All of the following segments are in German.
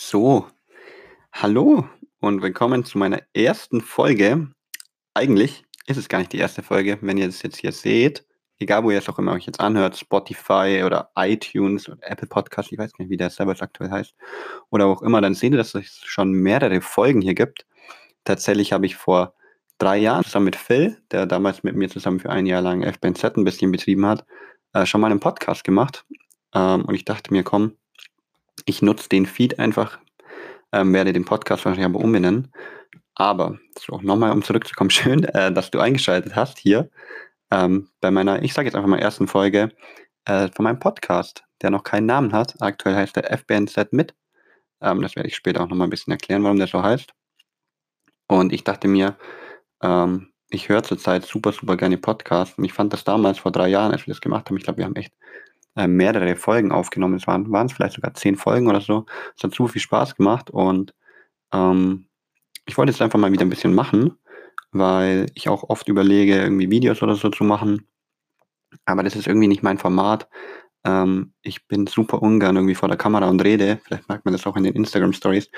So, hallo und willkommen zu meiner ersten Folge. Eigentlich ist es gar nicht die erste Folge, wenn ihr es jetzt hier seht. Egal, wo ihr es auch immer euch jetzt anhört, Spotify oder iTunes oder Apple Podcast, ich weiß nicht, wie der selber aktuell heißt, oder auch immer, dann seht ihr, dass es schon mehrere Folgen hier gibt. Tatsächlich habe ich vor drei Jahren zusammen mit Phil, der damals mit mir zusammen für ein Jahr lang FBNZ ein bisschen betrieben hat, äh, schon mal einen Podcast gemacht. Ähm, und ich dachte mir, komm, ich nutze den Feed einfach, ähm, werde den Podcast wahrscheinlich aber umbenennen. Aber so, nochmal um zurückzukommen, schön, äh, dass du eingeschaltet hast hier ähm, bei meiner, ich sage jetzt einfach mal ersten Folge äh, von meinem Podcast, der noch keinen Namen hat. Aktuell heißt der FBNZ mit. Ähm, das werde ich später auch nochmal ein bisschen erklären, warum der so heißt. Und ich dachte mir, ähm, ich höre zurzeit super, super gerne Podcasts. Und ich fand das damals vor drei Jahren, als wir das gemacht haben, ich glaube, wir haben echt äh, mehrere Folgen aufgenommen. Es waren, waren es vielleicht sogar zehn Folgen oder so. Es hat super viel Spaß gemacht und ähm, ich wollte jetzt einfach mal wieder ein bisschen machen, weil ich auch oft überlege, irgendwie Videos oder so zu machen. Aber das ist irgendwie nicht mein Format. Ähm, ich bin super ungern irgendwie vor der Kamera und rede. Vielleicht merkt man das auch in den Instagram Stories,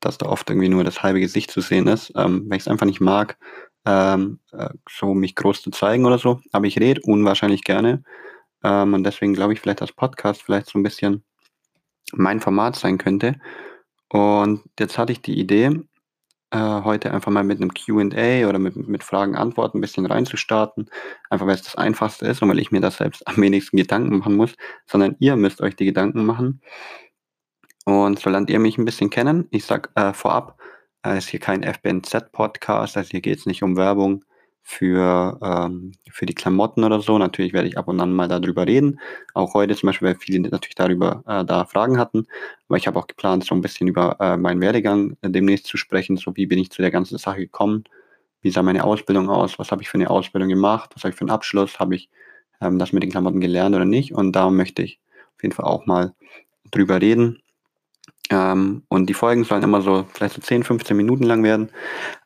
dass da oft irgendwie nur das halbe Gesicht zu sehen ist, ähm, weil ich es einfach nicht mag, ähm, äh, so mich groß zu zeigen oder so. Aber ich rede unwahrscheinlich gerne. Ähm, und deswegen glaube ich vielleicht, dass Podcast vielleicht so ein bisschen mein Format sein könnte. Und jetzt hatte ich die Idee, äh, heute einfach mal mit einem Q&A oder mit, mit Fragen, Antworten ein bisschen reinzustarten. Einfach weil es das Einfachste ist und weil ich mir das selbst am wenigsten Gedanken machen muss, sondern ihr müsst euch die Gedanken machen. Und so lernt ihr mich ein bisschen kennen. Ich sage äh, vorab, es äh, ist hier kein FBNZ-Podcast, also hier geht es nicht um Werbung für, ähm, für die Klamotten oder so. Natürlich werde ich ab und an mal darüber reden. Auch heute zum Beispiel, weil viele natürlich darüber äh, da Fragen hatten. Aber ich habe auch geplant, so ein bisschen über äh, meinen Werdegang äh, demnächst zu sprechen. So wie bin ich zu der ganzen Sache gekommen? Wie sah meine Ausbildung aus? Was habe ich für eine Ausbildung gemacht? Was habe ich für einen Abschluss? Habe ich ähm, das mit den Klamotten gelernt oder nicht? Und da möchte ich auf jeden Fall auch mal drüber reden. Ähm, und die Folgen sollen immer so vielleicht so 10, 15 Minuten lang werden.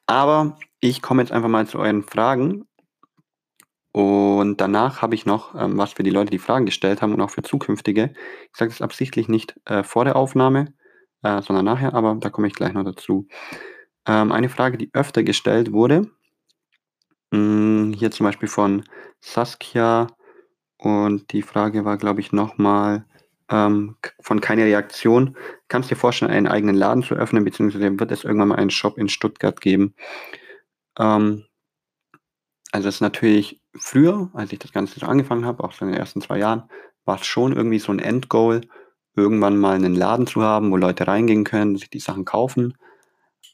Aber ich komme jetzt einfach mal zu euren Fragen. Und danach habe ich noch ähm, was für die Leute, die Fragen gestellt haben und auch für zukünftige. Ich sage es absichtlich nicht äh, vor der Aufnahme, äh, sondern nachher, aber da komme ich gleich noch dazu. Ähm, eine Frage, die öfter gestellt wurde, mh, hm, hier zum Beispiel von Saskia. Und die Frage war, glaube ich, nochmal ähm, von keine Reaktion. Kannst du dir vorstellen, einen eigenen Laden zu öffnen, beziehungsweise wird es irgendwann mal einen Shop in Stuttgart geben? Ähm, also es ist natürlich früher, als ich das Ganze so angefangen habe, auch so in den ersten zwei Jahren, war es schon irgendwie so ein Endgoal, irgendwann mal einen Laden zu haben, wo Leute reingehen können, sich die Sachen kaufen.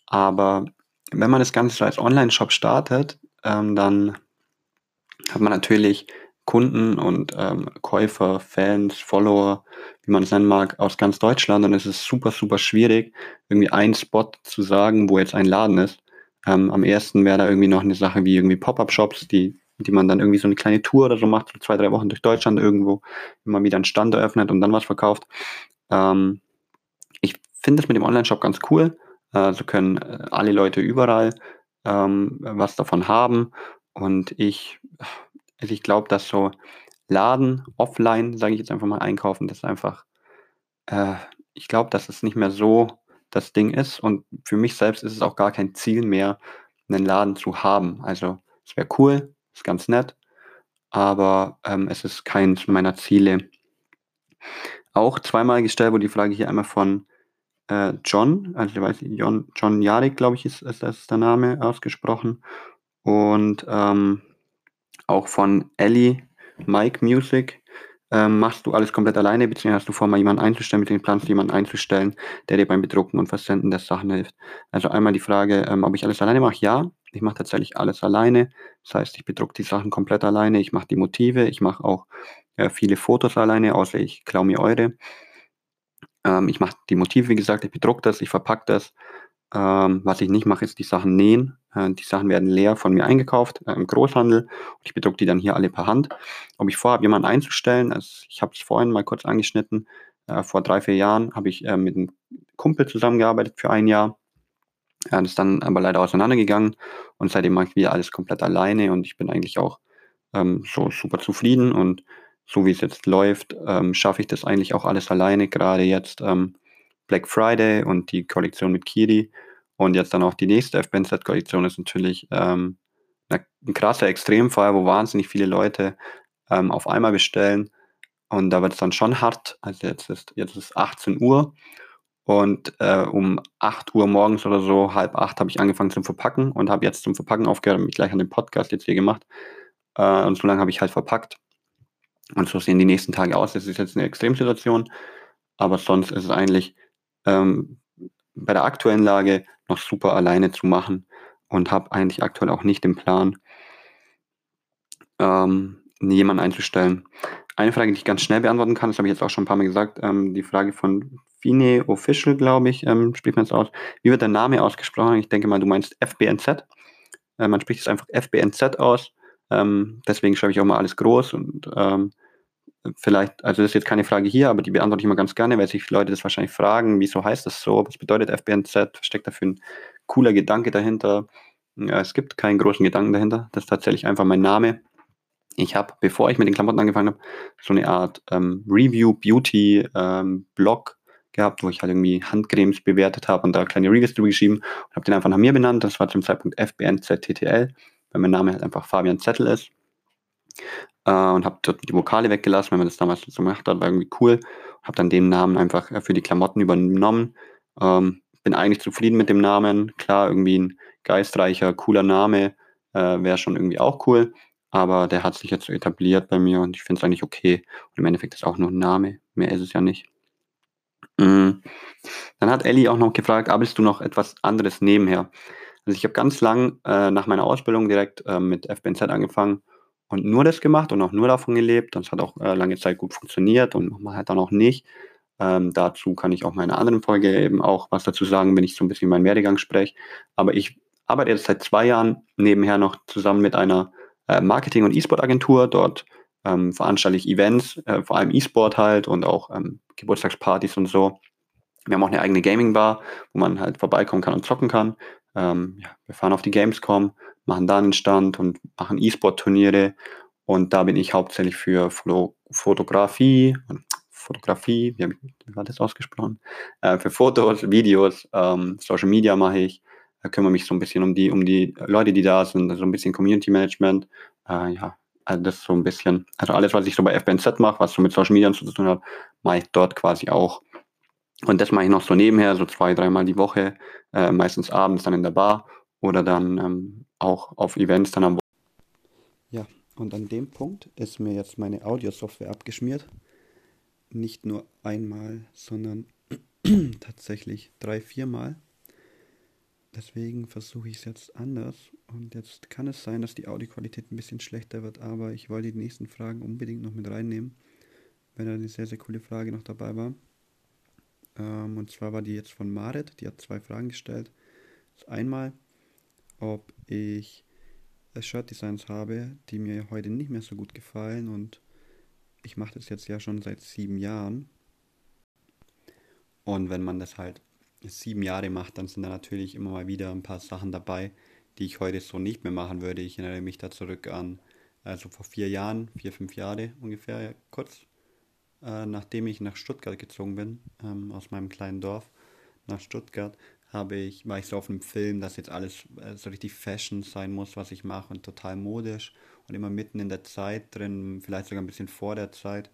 Aber wenn man das Ganze als Online-Shop startet, ähm, dann hat man natürlich Kunden und ähm, Käufer, Fans, Follower, wie man es nennen mag, aus ganz Deutschland. Und es ist super, super schwierig, irgendwie einen Spot zu sagen, wo jetzt ein Laden ist. Ähm, am ersten wäre da irgendwie noch eine Sache wie irgendwie Pop-Up-Shops, die, die man dann irgendwie so eine kleine Tour oder so macht, so zwei, drei Wochen durch Deutschland irgendwo, immer wieder einen Stand eröffnet und dann was verkauft. Ähm, ich finde es mit dem Online-Shop ganz cool. Äh, so können alle Leute überall ähm, was davon haben. Und ich, also ich glaube, dass so Laden, offline, sage ich jetzt einfach mal, einkaufen, das ist einfach, äh, ich glaube, dass es nicht mehr so das Ding ist. Und für mich selbst ist es auch gar kein Ziel mehr, einen Laden zu haben. Also es wäre cool, ist ganz nett, aber ähm, es ist keins meiner Ziele. Auch zweimal gestellt wurde die Frage hier einmal von äh, John, also ich weiß John, John Jarek, glaube ich, ist, ist das der Name ausgesprochen. Und ähm, auch von Ellie Mike Music ähm, machst du alles komplett alleine, beziehungsweise hast du vor, mal jemanden einzustellen, mit dem planst jemanden einzustellen, der dir beim Bedrucken und Versenden der Sachen hilft. Also einmal die Frage, ähm, ob ich alles alleine mache. Ja, ich mache tatsächlich alles alleine. Das heißt, ich bedrucke die Sachen komplett alleine. Ich mache die Motive. Ich mache auch äh, viele Fotos alleine, außer ich klaue mir eure. Ähm, ich mache die Motive, wie gesagt, ich bedrucke das, ich verpacke das. Ähm, was ich nicht mache, ist die Sachen nähen. Äh, die Sachen werden leer von mir eingekauft äh, im Großhandel und ich bedrucke die dann hier alle per Hand. Ob ich vorhabe, jemanden einzustellen, also ich habe es vorhin mal kurz angeschnitten. Äh, vor drei, vier Jahren habe ich äh, mit einem Kumpel zusammengearbeitet für ein Jahr. Er ist dann aber leider auseinandergegangen und seitdem mache ich wieder alles komplett alleine und ich bin eigentlich auch ähm, so super zufrieden und so wie es jetzt läuft, ähm, schaffe ich das eigentlich auch alles alleine. Gerade jetzt ähm, Black Friday und die Kollektion mit Kiri. Und jetzt dann auch die nächste FBNZ-Kollektion ist natürlich ähm, ein krasser Extremfall, wo wahnsinnig viele Leute ähm, auf einmal bestellen. Und da wird es dann schon hart. Also jetzt ist, jetzt ist 18 Uhr und äh, um 8 Uhr morgens oder so, halb acht, habe ich angefangen zum Verpacken und habe jetzt zum Verpacken aufgehört und mich gleich an den Podcast jetzt hier gemacht. Äh, und so lange habe ich halt verpackt. Und so sehen die nächsten Tage aus. Das ist jetzt eine Extremsituation, aber sonst ist es eigentlich ähm, bei der aktuellen Lage noch super alleine zu machen und habe eigentlich aktuell auch nicht den Plan, ähm, jemanden einzustellen. Eine Frage, die ich ganz schnell beantworten kann, das habe ich jetzt auch schon ein paar Mal gesagt, ähm, die Frage von Fine Official, glaube ich, ähm, spricht man es aus. Wie wird der Name ausgesprochen? Ich denke mal, du meinst FBNZ. Äh, man spricht es einfach FBNZ aus. Ähm, deswegen schreibe ich auch mal alles groß und ähm, vielleicht, also das ist jetzt keine Frage hier, aber die beantworte ich immer ganz gerne, weil sich Leute das wahrscheinlich fragen, wieso heißt das so? Was bedeutet FBNZ? Steckt dafür ein cooler Gedanke dahinter? Ja, es gibt keinen großen Gedanken dahinter. Das ist tatsächlich einfach mein Name ich habe, bevor ich mit den Klamotten angefangen habe, so eine Art ähm, Review-Beauty-Blog ähm, gehabt, wo ich halt irgendwie Handcremes bewertet habe und da kleine Reviews drüber geschrieben und habe den einfach nach mir benannt. Das war zum Zeitpunkt FBNZTTL, weil mein Name halt einfach Fabian Zettel ist. Äh, und habe dort die Vokale weggelassen, wenn man das damals so gemacht hat, war irgendwie cool. Habe dann den Namen einfach äh, für die Klamotten übernommen. Ähm, bin eigentlich zufrieden mit dem Namen. Klar, irgendwie ein geistreicher, cooler Name äh, wäre schon irgendwie auch cool aber der hat sich jetzt so etabliert bei mir und ich finde es eigentlich okay. Und im Endeffekt ist auch nur ein Name, mehr ist es ja nicht. Mhm. Dann hat Ellie auch noch gefragt, arbeitest du noch etwas anderes nebenher? Also ich habe ganz lang äh, nach meiner Ausbildung direkt äh, mit FBNZ angefangen und nur das gemacht und auch nur davon gelebt. Das hat auch äh, lange Zeit gut funktioniert und manchmal halt dann auch nicht. Ähm, dazu kann ich auch in einer anderen Folge eben auch was dazu sagen, wenn ich so ein bisschen meinen Werdegang spreche. Aber ich arbeite jetzt seit zwei Jahren nebenher noch zusammen mit einer äh, Marketing- und E-Sport-Agentur. Dort ähm, veranstalte ich Events, äh, vor allem E-Sport halt und auch ähm, Geburtstagspartys und so. Wir haben auch eine eigene Gaming-Bar, wo man halt vorbeikommen kann und zocken kann. Ähm, ja, wir fahren auf die Gamescom, machen da einen Stand und machen E-Sport-Turniere. Und da bin ich hauptsächlich für Foto Fotografie, Fotografie, wie, wie war das ausgesprochen? Äh, für Fotos, Videos, ähm, Social Media mache ich, da kümmere mich so ein bisschen um die, um die Leute, die da sind, so ein bisschen Community Management. Äh, ja, also das so ein bisschen, also alles, was ich so bei FBNZ mache, was so mit Social Media zu tun hat, mache ich dort quasi auch. Und das mache ich noch so nebenher, so zwei, dreimal die Woche, äh, meistens abends dann in der Bar oder dann ähm, auch auf Events dann am Wochenende. Ja, und an dem Punkt ist mir jetzt meine Audio-Software abgeschmiert. Nicht nur einmal, sondern tatsächlich drei, viermal. Deswegen versuche ich es jetzt anders. Und jetzt kann es sein, dass die Audioqualität ein bisschen schlechter wird, aber ich wollte die nächsten Fragen unbedingt noch mit reinnehmen, weil da eine sehr, sehr coole Frage noch dabei war. Ähm, und zwar war die jetzt von Marit, die hat zwei Fragen gestellt. Einmal, ob ich Shirt-Designs habe, die mir heute nicht mehr so gut gefallen und ich mache das jetzt ja schon seit sieben Jahren. Und wenn man das halt sieben Jahre macht, dann sind da natürlich immer mal wieder ein paar Sachen dabei, die ich heute so nicht mehr machen würde. Ich erinnere mich da zurück an, also vor vier Jahren, vier, fünf Jahre ungefähr, kurz äh, nachdem ich nach Stuttgart gezogen bin, ähm, aus meinem kleinen Dorf nach Stuttgart, habe ich, war ich so auf einem Film, dass jetzt alles äh, so richtig Fashion sein muss, was ich mache und total modisch und immer mitten in der Zeit drin, vielleicht sogar ein bisschen vor der Zeit.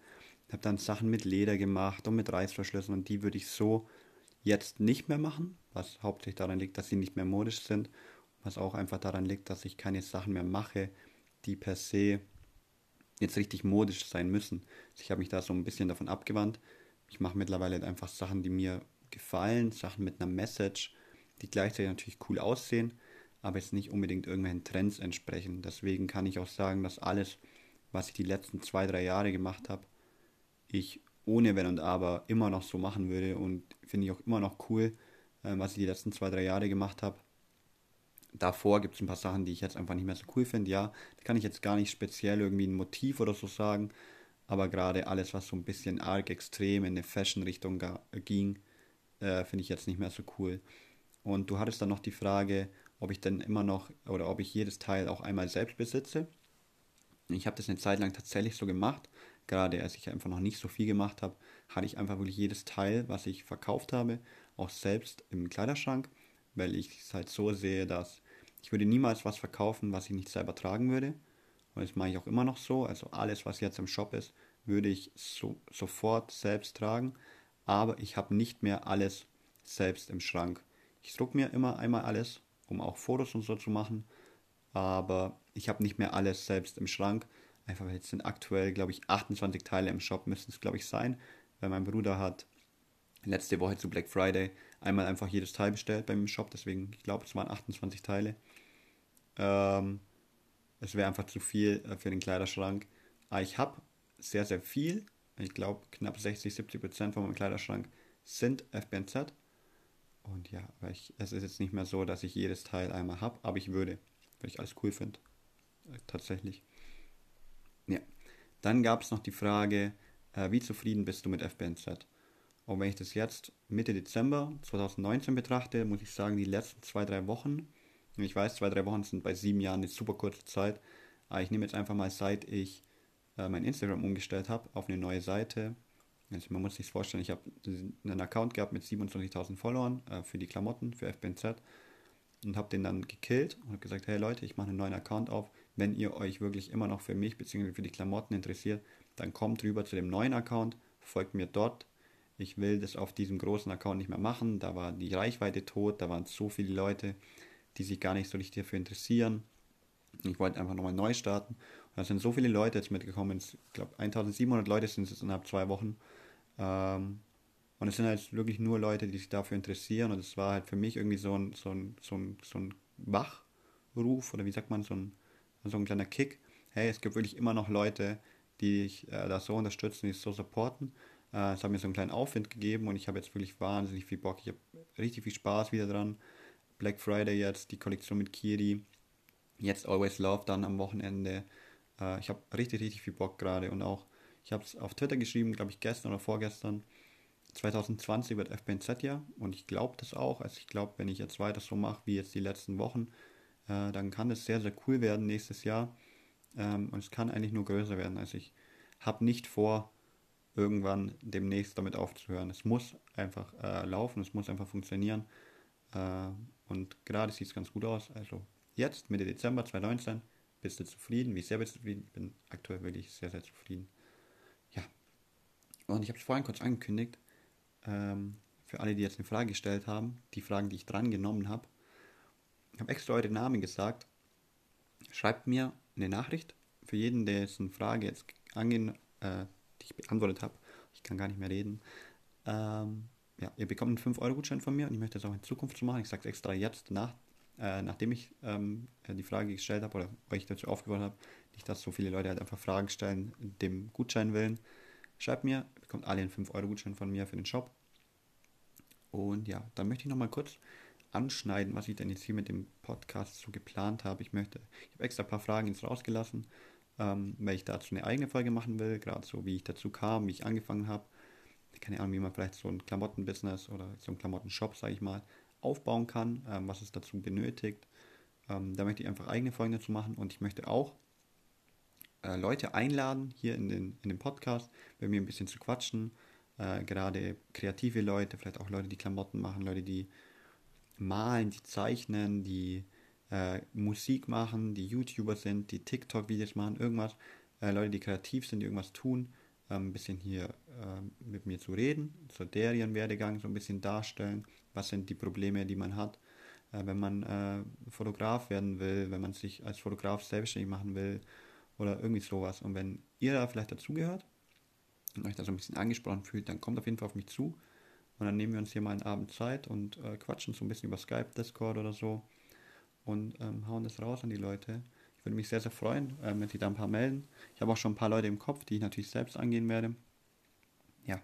Habe dann Sachen mit Leder gemacht und mit Reißverschlüssen und die würde ich so jetzt nicht mehr machen, was hauptsächlich daran liegt, dass sie nicht mehr modisch sind, was auch einfach daran liegt, dass ich keine Sachen mehr mache, die per se jetzt richtig modisch sein müssen. Also ich habe mich da so ein bisschen davon abgewandt. Ich mache mittlerweile einfach Sachen, die mir gefallen, Sachen mit einer Message, die gleichzeitig natürlich cool aussehen, aber jetzt nicht unbedingt irgendwelchen Trends entsprechen. Deswegen kann ich auch sagen, dass alles, was ich die letzten zwei, drei Jahre gemacht habe, ich ohne Wenn und Aber immer noch so machen würde und finde ich auch immer noch cool, äh, was ich die letzten zwei, drei Jahre gemacht habe. Davor gibt es ein paar Sachen, die ich jetzt einfach nicht mehr so cool finde. Ja, da kann ich jetzt gar nicht speziell irgendwie ein Motiv oder so sagen, aber gerade alles, was so ein bisschen arg extrem in eine Fashion-Richtung ging, äh, finde ich jetzt nicht mehr so cool. Und du hattest dann noch die Frage, ob ich denn immer noch oder ob ich jedes Teil auch einmal selbst besitze. Ich habe das eine Zeit lang tatsächlich so gemacht. gerade als ich einfach noch nicht so viel gemacht habe, hatte ich einfach wirklich jedes Teil, was ich verkauft habe, auch selbst im Kleiderschrank, weil ich es halt so sehe, dass ich würde niemals was verkaufen, was ich nicht selber tragen würde. Und das mache ich auch immer noch so. Also alles, was jetzt im Shop ist, würde ich so, sofort selbst tragen. Aber ich habe nicht mehr alles selbst im Schrank. Ich drucke mir immer einmal alles, um auch Fotos und so zu machen. Aber ich habe nicht mehr alles selbst im Schrank. Einfach weil jetzt sind aktuell, glaube ich, 28 Teile im Shop, müssten es, glaube ich, sein. Weil mein Bruder hat letzte Woche zu Black Friday einmal einfach jedes Teil bestellt beim Shop. Deswegen, ich glaube, es waren 28 Teile. Ähm, es wäre einfach zu viel äh, für den Kleiderschrank. Aber ich habe sehr, sehr viel. Ich glaube, knapp 60, 70 Prozent von meinem Kleiderschrank sind FBNZ. Und ja, aber ich, es ist jetzt nicht mehr so, dass ich jedes Teil einmal habe, aber ich würde, weil ich alles cool finde. Äh, tatsächlich. Ja. Dann gab es noch die Frage, äh, wie zufrieden bist du mit FBNZ? Und wenn ich das jetzt Mitte Dezember 2019 betrachte, muss ich sagen, die letzten zwei, drei Wochen, ich weiß, zwei, drei Wochen sind bei sieben Jahren eine super kurze Zeit, aber ich nehme jetzt einfach mal, seit ich äh, mein Instagram umgestellt habe auf eine neue Seite, also man muss sich vorstellen, ich habe einen Account gehabt mit 27.000 Followern äh, für die Klamotten, für FBNZ und habe den dann gekillt und habe gesagt, hey Leute, ich mache einen neuen Account auf. Wenn ihr euch wirklich immer noch für mich bzw. für die Klamotten interessiert, dann kommt rüber zu dem neuen Account, folgt mir dort. Ich will das auf diesem großen Account nicht mehr machen. Da war die Reichweite tot, da waren so viele Leute, die sich gar nicht so richtig dafür interessieren. Ich wollte einfach nochmal neu starten. Und da sind so viele Leute jetzt mitgekommen. Ich glaube, 1700 Leute sind es innerhalb zwei Wochen. Ähm, und es sind halt wirklich nur Leute, die sich dafür interessieren. Und es war halt für mich irgendwie so ein, so ein, so ein, so ein Wachruf oder wie sagt man, so ein, so ein kleiner Kick. Hey, es gibt wirklich immer noch Leute, die dich äh, da so unterstützen, die es so supporten. Äh, es hat mir so einen kleinen Aufwind gegeben und ich habe jetzt wirklich wahnsinnig viel Bock. Ich habe richtig viel Spaß wieder dran. Black Friday jetzt, die Kollektion mit Kiri. Jetzt Always Love dann am Wochenende. Äh, ich habe richtig, richtig viel Bock gerade und auch ich habe es auf Twitter geschrieben, glaube ich, gestern oder vorgestern. 2020 wird FBNZ ja und ich glaube das auch. Also ich glaube, wenn ich jetzt weiter so mache wie jetzt die letzten Wochen, äh, dann kann es sehr, sehr cool werden nächstes Jahr. Ähm, und es kann eigentlich nur größer werden. Also ich habe nicht vor, irgendwann demnächst damit aufzuhören. Es muss einfach äh, laufen, es muss einfach funktionieren. Äh, und gerade sieht es ganz gut aus. Also jetzt, Mitte Dezember 2019, bist du zufrieden? Wie sehr bist du zufrieden? Ich bin aktuell wirklich sehr, sehr zufrieden. Und ich habe es vorhin kurz angekündigt, ähm, für alle, die jetzt eine Frage gestellt haben, die Fragen, die ich dran genommen habe. Ich habe extra eure Namen gesagt. Schreibt mir eine Nachricht für jeden, der jetzt eine Frage jetzt angehen, äh, die ich beantwortet habe. Ich kann gar nicht mehr reden. Ähm, ja, ihr bekommt einen 5-Euro-Gutschein von mir und ich möchte das auch in Zukunft so machen. Ich sage es extra jetzt, nach, äh, nachdem ich ähm, die Frage gestellt habe oder euch dazu aufgefordert habe. Nicht, dass so viele Leute halt einfach Fragen stellen, dem Gutschein willen. Schreibt mir, bekommt alle einen 5-Euro-Gutschein von mir für den Shop. Und ja, dann möchte ich nochmal kurz anschneiden, was ich denn jetzt hier mit dem Podcast so geplant habe. Ich möchte, ich habe extra ein paar Fragen jetzt rausgelassen, ähm, weil ich dazu eine eigene Folge machen will, gerade so wie ich dazu kam, wie ich angefangen habe. Keine Ahnung, wie man vielleicht so ein Klamottenbusiness oder so ein Klamottenshop, sage ich mal, aufbauen kann, ähm, was es dazu benötigt. Ähm, da möchte ich einfach eigene Folgen dazu machen und ich möchte auch äh, Leute einladen, hier in den, in den Podcast, bei mir ein bisschen zu quatschen. Äh, gerade kreative Leute, vielleicht auch Leute, die Klamotten machen, Leute, die malen, die zeichnen, die äh, Musik machen, die YouTuber sind, die TikTok-Videos machen, irgendwas. Äh, Leute, die kreativ sind, die irgendwas tun, ähm, ein bisschen hier äh, mit mir zu reden, so deren Werdegang so ein bisschen darstellen. Was sind die Probleme, die man hat, äh, wenn man Fotograf werden will, wenn man sich als Fotograf selbstständig machen will oder irgendwie sowas. Und wenn ihr da vielleicht dazugehört und euch da so ein bisschen angesprochen fühlt, dann kommt auf jeden Fall auf mich zu. Und dann nehmen wir uns hier mal einen Abend Zeit und äh, quatschen so ein bisschen über Skype, Discord oder so und ähm, hauen das raus an die Leute. Ich würde mich sehr, sehr freuen, äh, wenn sich da ein paar melden. Ich habe auch schon ein paar Leute im Kopf, die ich natürlich selbst angehen werde. Ja.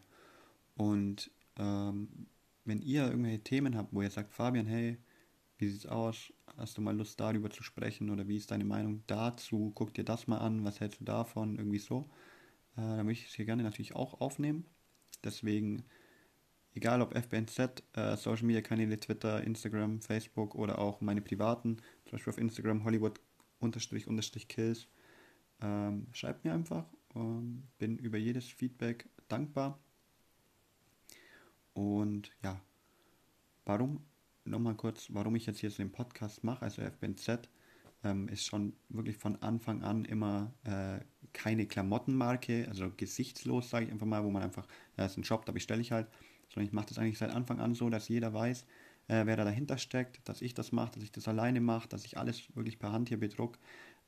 Und ähm, wenn ihr irgendwelche Themen habt, wo ihr sagt, Fabian, hey, wie sieht's aus? Hast du mal Lust darüber zu sprechen oder wie ist deine Meinung dazu? Guck dir das mal an, was hältst du davon? Irgendwie so. Äh, dann möchte ich es hier gerne natürlich auch aufnehmen. Deswegen, egal ob FBNZ, äh, Social Media Kanäle, Twitter, Instagram, Facebook oder auch meine privaten, zum Beispiel auf Instagram Hollywood unterstrich unterstrich Kills, ähm, schreibt mir einfach Ähm, bin über jedes Feedback dankbar. Und ja, warum, nochmal kurz, warum ich jetzt hier so den Podcast mache, also FBNZ, ähm, ist schon wirklich von Anfang an immer äh, keine Klamottenmarke, also gesichtslos, sage ich einfach mal, wo man einfach, ja, ist ein Shop, da bestelle ich halt, sondern ich mache das eigentlich seit Anfang an so, dass jeder weiß, äh, wer da dahinter steckt, dass ich das mache, dass ich das alleine mache, dass ich alles wirklich per Hand hier bedruck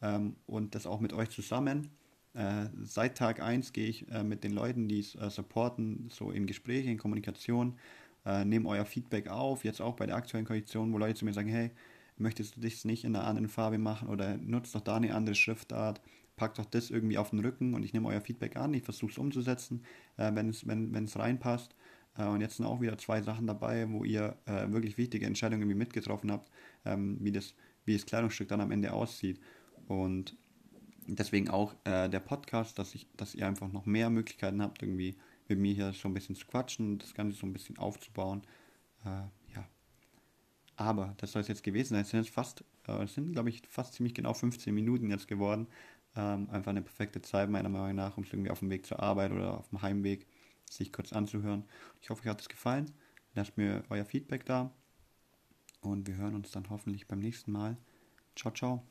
ähm, und das auch mit euch zusammen. Äh, seit Tag 1 gehe ich äh, mit den Leuten, die es äh, supporten, so in Gespräche, in Kommunikation, äh, nehme euer Feedback auf, jetzt auch bei der aktuellen Kollektion, wo Leute zu mir sagen, hey, möchtest du dich nicht in einer anderen Farbe machen oder nutzt doch da eine andere Schriftart, pack doch das irgendwie auf den Rücken und ich nehme euer Feedback an, ich versuche es umzusetzen, äh, wenn es reinpasst. Äh, und jetzt sind auch wieder zwei Sachen dabei, wo ihr äh, wirklich wichtige Entscheidungen irgendwie mitgetroffen habt, ähm, wie, das, wie das Kleidungsstück dann am Ende aussieht. Und deswegen auch äh, der Podcast, dass, ich, dass ihr einfach noch mehr Möglichkeiten habt, irgendwie mit mir hier so ein bisschen zu quatschen, das Ganze so ein bisschen aufzubauen. Äh, aber das soll es jetzt gewesen sein. Es sind jetzt fast, äh, es sind, glaube ich, fast ziemlich genau 15 Minuten jetzt geworden. Ähm, einfach eine perfekte Zeit, meiner Meinung nach, um es irgendwie auf dem Weg zur Arbeit oder auf dem Heimweg sich kurz anzuhören. Ich hoffe, euch hat es gefallen. Lasst mir euer Feedback da. Und wir hören uns dann hoffentlich beim nächsten Mal. Ciao, ciao.